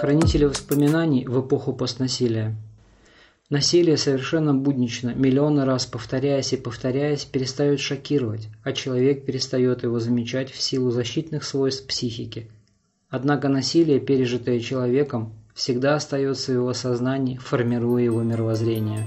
Хранители воспоминаний в эпоху постнасилия. Насилие совершенно буднично, миллионы раз повторяясь и повторяясь, перестает шокировать, а человек перестает его замечать в силу защитных свойств психики. Однако насилие, пережитое человеком, всегда остается в его сознании, формируя его мировоззрение.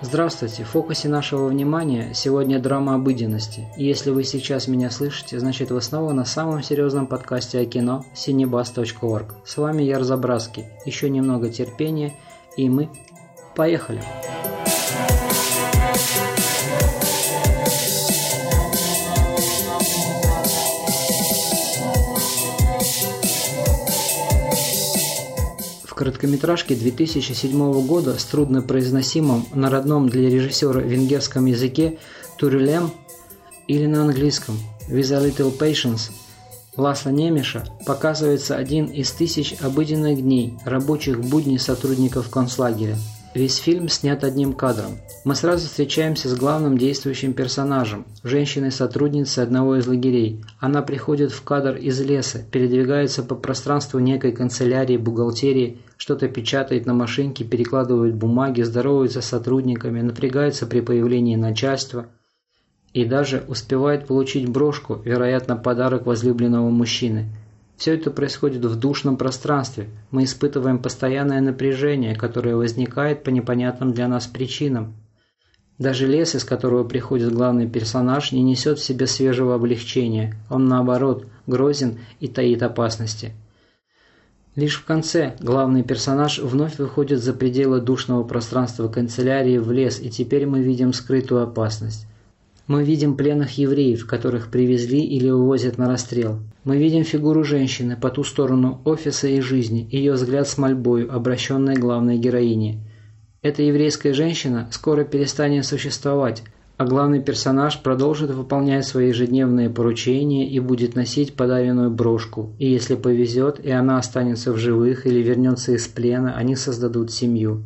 Здравствуйте! В фокусе нашего внимания сегодня драма обыденности. И если вы сейчас меня слышите, значит вы снова на самом серьезном подкасте о кино cinebus.org. С вами Яр Забраски. Еще немного терпения, и мы поехали! В короткометражке 2007 года с труднопроизносимым на родном для режиссера венгерском языке «Турелем» или на английском «With a little patience» Ласла Немеша показывается один из тысяч обыденных дней рабочих будней сотрудников концлагеря – Весь фильм снят одним кадром. Мы сразу встречаемся с главным действующим персонажем, женщиной-сотрудницей одного из лагерей. Она приходит в кадр из леса, передвигается по пространству некой канцелярии, бухгалтерии, что-то печатает на машинке, перекладывает бумаги, здоровается с сотрудниками, напрягается при появлении начальства и даже успевает получить брошку, вероятно, подарок возлюбленного мужчины – все это происходит в душном пространстве. Мы испытываем постоянное напряжение, которое возникает по непонятным для нас причинам. Даже лес, из которого приходит главный персонаж, не несет в себе свежего облегчения. Он, наоборот, грозен и таит опасности. Лишь в конце главный персонаж вновь выходит за пределы душного пространства канцелярии в лес, и теперь мы видим скрытую опасность. Мы видим пленных евреев, которых привезли или увозят на расстрел. Мы видим фигуру женщины по ту сторону офиса и жизни, ее взгляд с мольбою, обращенной главной героине. Эта еврейская женщина скоро перестанет существовать, а главный персонаж продолжит выполнять свои ежедневные поручения и будет носить подаренную брошку. И если повезет, и она останется в живых или вернется из плена, они создадут семью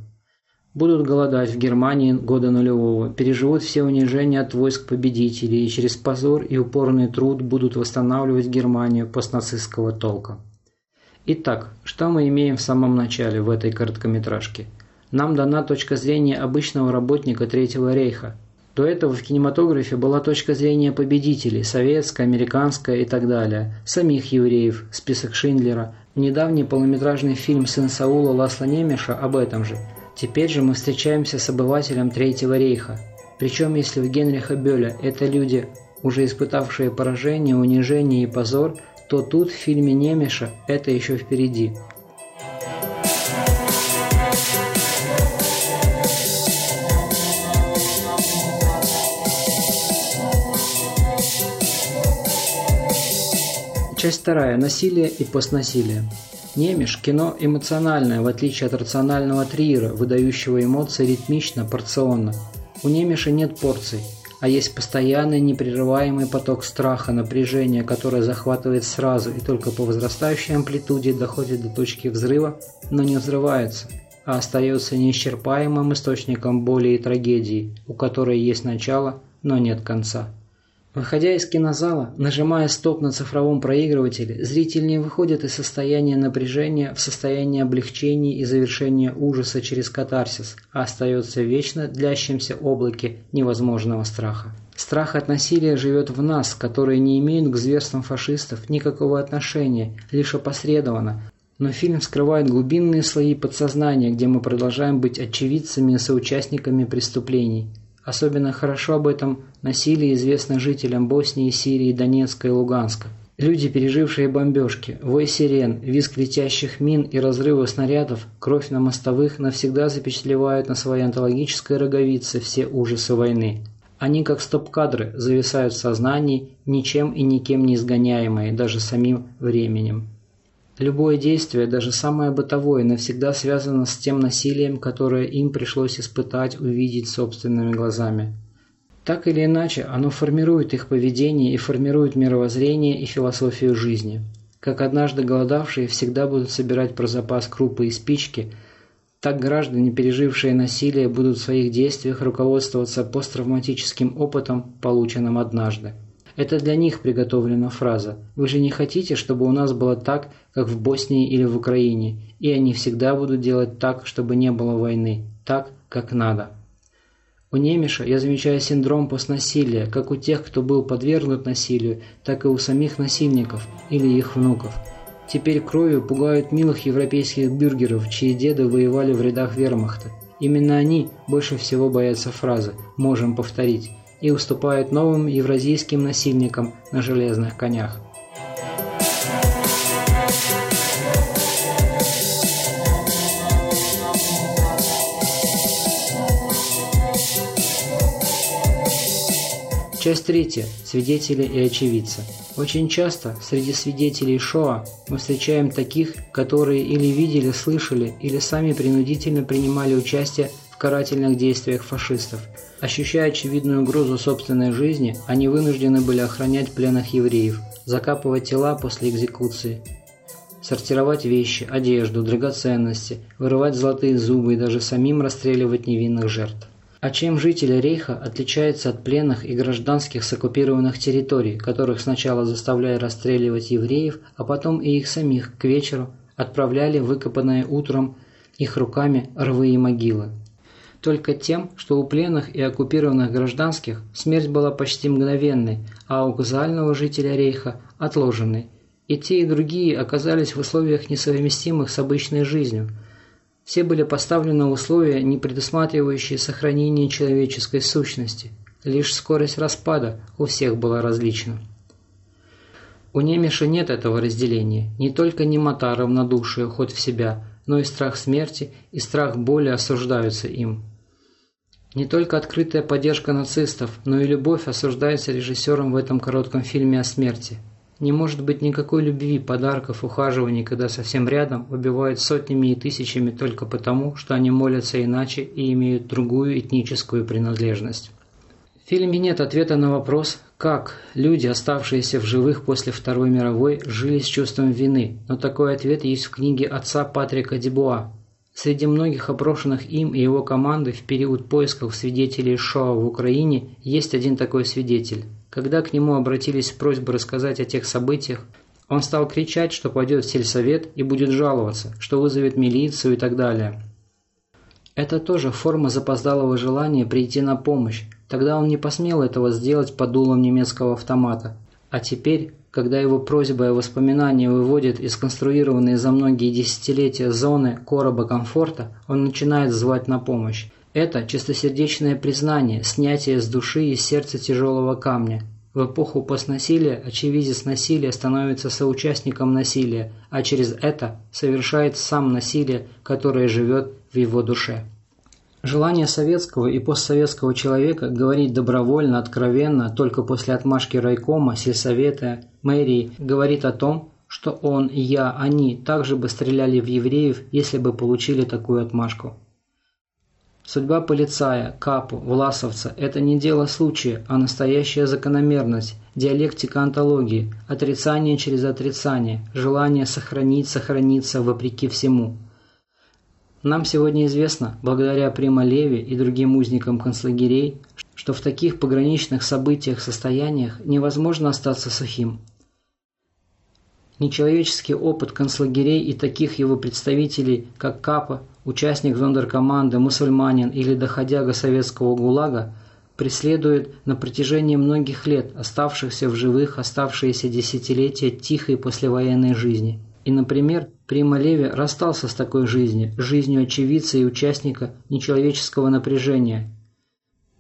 будут голодать в Германии года нулевого, переживут все унижения от войск победителей и через позор и упорный труд будут восстанавливать Германию постнацистского толка. Итак, что мы имеем в самом начале в этой короткометражке? Нам дана точка зрения обычного работника Третьего рейха. До этого в кинематографе была точка зрения победителей, советская, американская и так далее, самих евреев, список Шиндлера, недавний полнометражный фильм «Сын Саула» Ласла Немеша об этом же – Теперь же мы встречаемся с обывателем Третьего рейха. Причем если у Генриха Бёля это люди, уже испытавшие поражение, унижение и позор, то тут в фильме Немеша это еще впереди. Часть вторая. Насилие и постнасилие. Немеш – кино эмоциональное, в отличие от рационального триера, выдающего эмоции ритмично, порционно. У Немеша нет порций, а есть постоянный непрерываемый поток страха, напряжения, которое захватывает сразу и только по возрастающей амплитуде доходит до точки взрыва, но не взрывается, а остается неисчерпаемым источником боли и трагедии, у которой есть начало, но нет конца. Выходя из кинозала, нажимая стоп на цифровом проигрывателе, зритель не выходит из состояния напряжения в состояние облегчения и завершения ужаса через катарсис, а остается вечно длящемся облаке невозможного страха. Страх от насилия живет в нас, которые не имеют к зверствам фашистов никакого отношения, лишь опосредованно, но фильм скрывает глубинные слои подсознания, где мы продолжаем быть очевидцами и соучастниками преступлений. Особенно хорошо об этом насилии известно жителям Боснии, Сирии, Донецка и Луганска. Люди, пережившие бомбежки, вой сирен, визг летящих мин и разрывы снарядов, кровь на мостовых навсегда запечатлевают на своей антологической роговице все ужасы войны. Они, как стоп-кадры, зависают в сознании, ничем и никем не изгоняемые, даже самим временем. Любое действие, даже самое бытовое, навсегда связано с тем насилием, которое им пришлось испытать, увидеть собственными глазами. Так или иначе, оно формирует их поведение и формирует мировоззрение и философию жизни. Как однажды голодавшие всегда будут собирать про запас крупы и спички, Так граждане, пережившие насилие, будут в своих действиях руководствоваться посттравматическим опытом, полученным однажды. Это для них приготовлена фраза «Вы же не хотите, чтобы у нас было так, как в Боснии или в Украине, и они всегда будут делать так, чтобы не было войны, так, как надо». У Немиша я замечаю синдром постнасилия, как у тех, кто был подвергнут насилию, так и у самих насильников или их внуков. Теперь кровью пугают милых европейских бюргеров, чьи деды воевали в рядах вермахта. Именно они больше всего боятся фразы «можем повторить» и уступают новым евразийским насильникам на железных конях. Часть третья. Свидетели и очевидцы. Очень часто среди свидетелей Шоа мы встречаем таких, которые или видели, слышали, или сами принудительно принимали участие в карательных действиях фашистов. Ощущая очевидную угрозу собственной жизни, они вынуждены были охранять пленных евреев, закапывать тела после экзекуции, сортировать вещи, одежду, драгоценности, вырывать золотые зубы и даже самим расстреливать невинных жертв. А чем жители Рейха отличаются от пленных и гражданских с оккупированных территорий, которых сначала заставляли расстреливать евреев, а потом и их самих к вечеру отправляли выкопанные утром их руками рвы и могилы? Только тем, что у пленных и оккупированных гражданских смерть была почти мгновенной, а у казуального жителя Рейха – отложенной. И те, и другие оказались в условиях несовместимых с обычной жизнью – все были поставлены условия, не предусматривающие сохранение человеческой сущности. Лишь скорость распада у всех была различна. У Немеша нет этого разделения. Не только немота, равнодушие, уход в себя, но и страх смерти и страх боли осуждаются им. Не только открытая поддержка нацистов, но и любовь осуждается режиссером в этом коротком фильме о смерти – не может быть никакой любви, подарков, ухаживаний, когда совсем рядом убивают сотнями и тысячами только потому, что они молятся иначе и имеют другую этническую принадлежность. В фильме нет ответа на вопрос, как люди, оставшиеся в живых после Второй мировой, жили с чувством вины, но такой ответ есть в книге отца Патрика Дебуа. Среди многих опрошенных им и его команды в период поисков свидетелей Шоа в Украине есть один такой свидетель когда к нему обратились с просьбой рассказать о тех событиях, он стал кричать, что пойдет в сельсовет и будет жаловаться, что вызовет милицию и так далее. Это тоже форма запоздалого желания прийти на помощь. Тогда он не посмел этого сделать под дулом немецкого автомата. А теперь, когда его просьба и воспоминания выводят из конструированной за многие десятилетия зоны короба комфорта, он начинает звать на помощь. Это чистосердечное признание, снятие с души и сердца тяжелого камня. В эпоху постнасилия очевидец насилия становится соучастником насилия, а через это совершает сам насилие, которое живет в его душе. Желание советского и постсоветского человека говорить добровольно, откровенно, только после отмашки райкома, сельсовета, мэрии, говорит о том, что он, я, они также бы стреляли в евреев, если бы получили такую отмашку. Судьба полицая, капу, власовца – это не дело случая, а настоящая закономерность, диалектика антологии, отрицание через отрицание, желание сохранить, сохраниться вопреки всему. Нам сегодня известно, благодаря Прима Леви и другим узникам концлагерей, что в таких пограничных событиях состояниях невозможно остаться сухим. Нечеловеческий опыт концлагерей и таких его представителей, как Капа, участник зондеркоманды, мусульманин или доходяга советского ГУЛАГа, преследует на протяжении многих лет оставшихся в живых оставшиеся десятилетия тихой послевоенной жизни. И, например, Прима Леви расстался с такой жизнью, жизнью очевидца и участника нечеловеческого напряжения,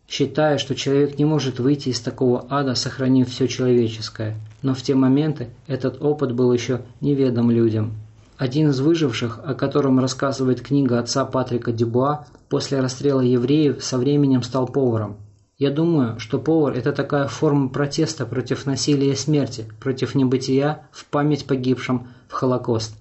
считая, что человек не может выйти из такого ада, сохранив все человеческое. Но в те моменты этот опыт был еще неведом людям. Один из выживших, о котором рассказывает книга отца Патрика Дюбуа, после расстрела евреев со временем стал поваром. Я думаю, что повар – это такая форма протеста против насилия и смерти, против небытия в память погибшим в Холокост.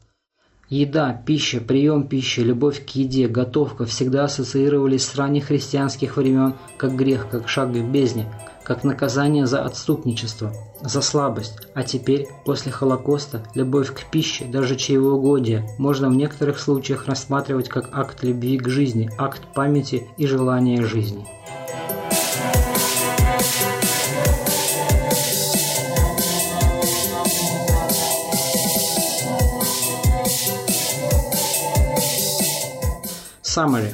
Еда, пища, прием пищи, любовь к еде, готовка всегда ассоциировались с ранних христианских времен как грех, как шаг в бездне, как наказание за отступничество, за слабость. А теперь, после Холокоста, любовь к пище, даже чревоугодие, можно в некоторых случаях рассматривать как акт любви к жизни, акт памяти и желания жизни. Summary.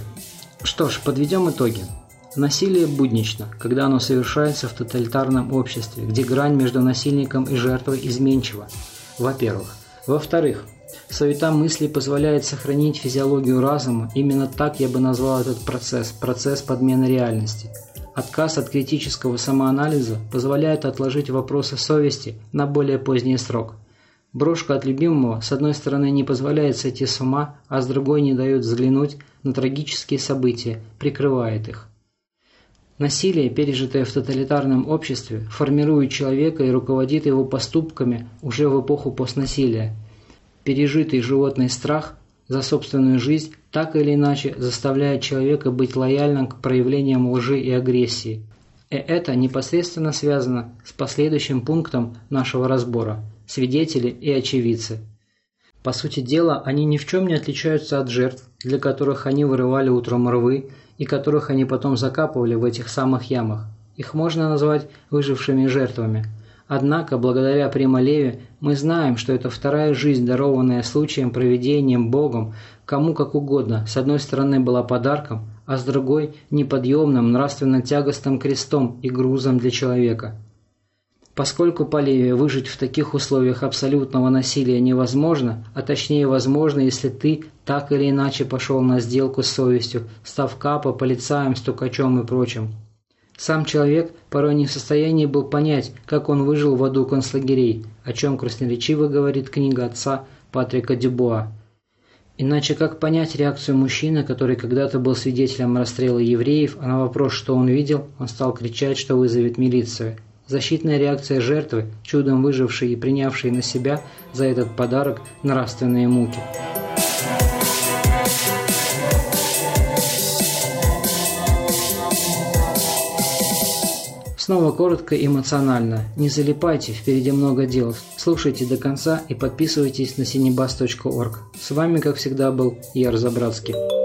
Что ж, подведем итоги. Насилие буднично, когда оно совершается в тоталитарном обществе, где грань между насильником и жертвой изменчива. Во-первых. Во-вторых, суета мысли позволяет сохранить физиологию разума, именно так я бы назвал этот процесс, процесс подмены реальности. Отказ от критического самоанализа позволяет отложить вопросы совести на более поздний срок. Брошка от любимого с одной стороны не позволяет сойти с ума, а с другой не дает взглянуть на трагические события, прикрывает их. Насилие, пережитое в тоталитарном обществе, формирует человека и руководит его поступками уже в эпоху постнасилия. Пережитый животный страх за собственную жизнь так или иначе заставляет человека быть лояльным к проявлениям лжи и агрессии. И это непосредственно связано с последующим пунктом нашего разбора – свидетели и очевидцы. По сути дела, они ни в чем не отличаются от жертв, для которых они вырывали утром рвы и которых они потом закапывали в этих самых ямах. Их можно назвать выжившими жертвами. Однако, благодаря Прима Леви, мы знаем, что это вторая жизнь, дарованная случаем, проведением Богом, кому как угодно, с одной стороны была подарком, а с другой – неподъемным, нравственно тягостным крестом и грузом для человека – Поскольку по Леве выжить в таких условиях абсолютного насилия невозможно, а точнее возможно, если ты так или иначе пошел на сделку с совестью, став капо, полицаем, стукачом и прочим. Сам человек порой не в состоянии был понять, как он выжил в аду концлагерей, о чем красноречиво говорит книга отца Патрика Дюбуа. Иначе как понять реакцию мужчины, который когда-то был свидетелем расстрела евреев, а на вопрос, что он видел, он стал кричать, что вызовет милицию – Защитная реакция жертвы, чудом выжившей и принявшей на себя за этот подарок нравственные муки. Снова коротко и эмоционально. Не залипайте, впереди много дел. Слушайте до конца и подписывайтесь на cinebus.org. С вами, как всегда, был Яр Забратский.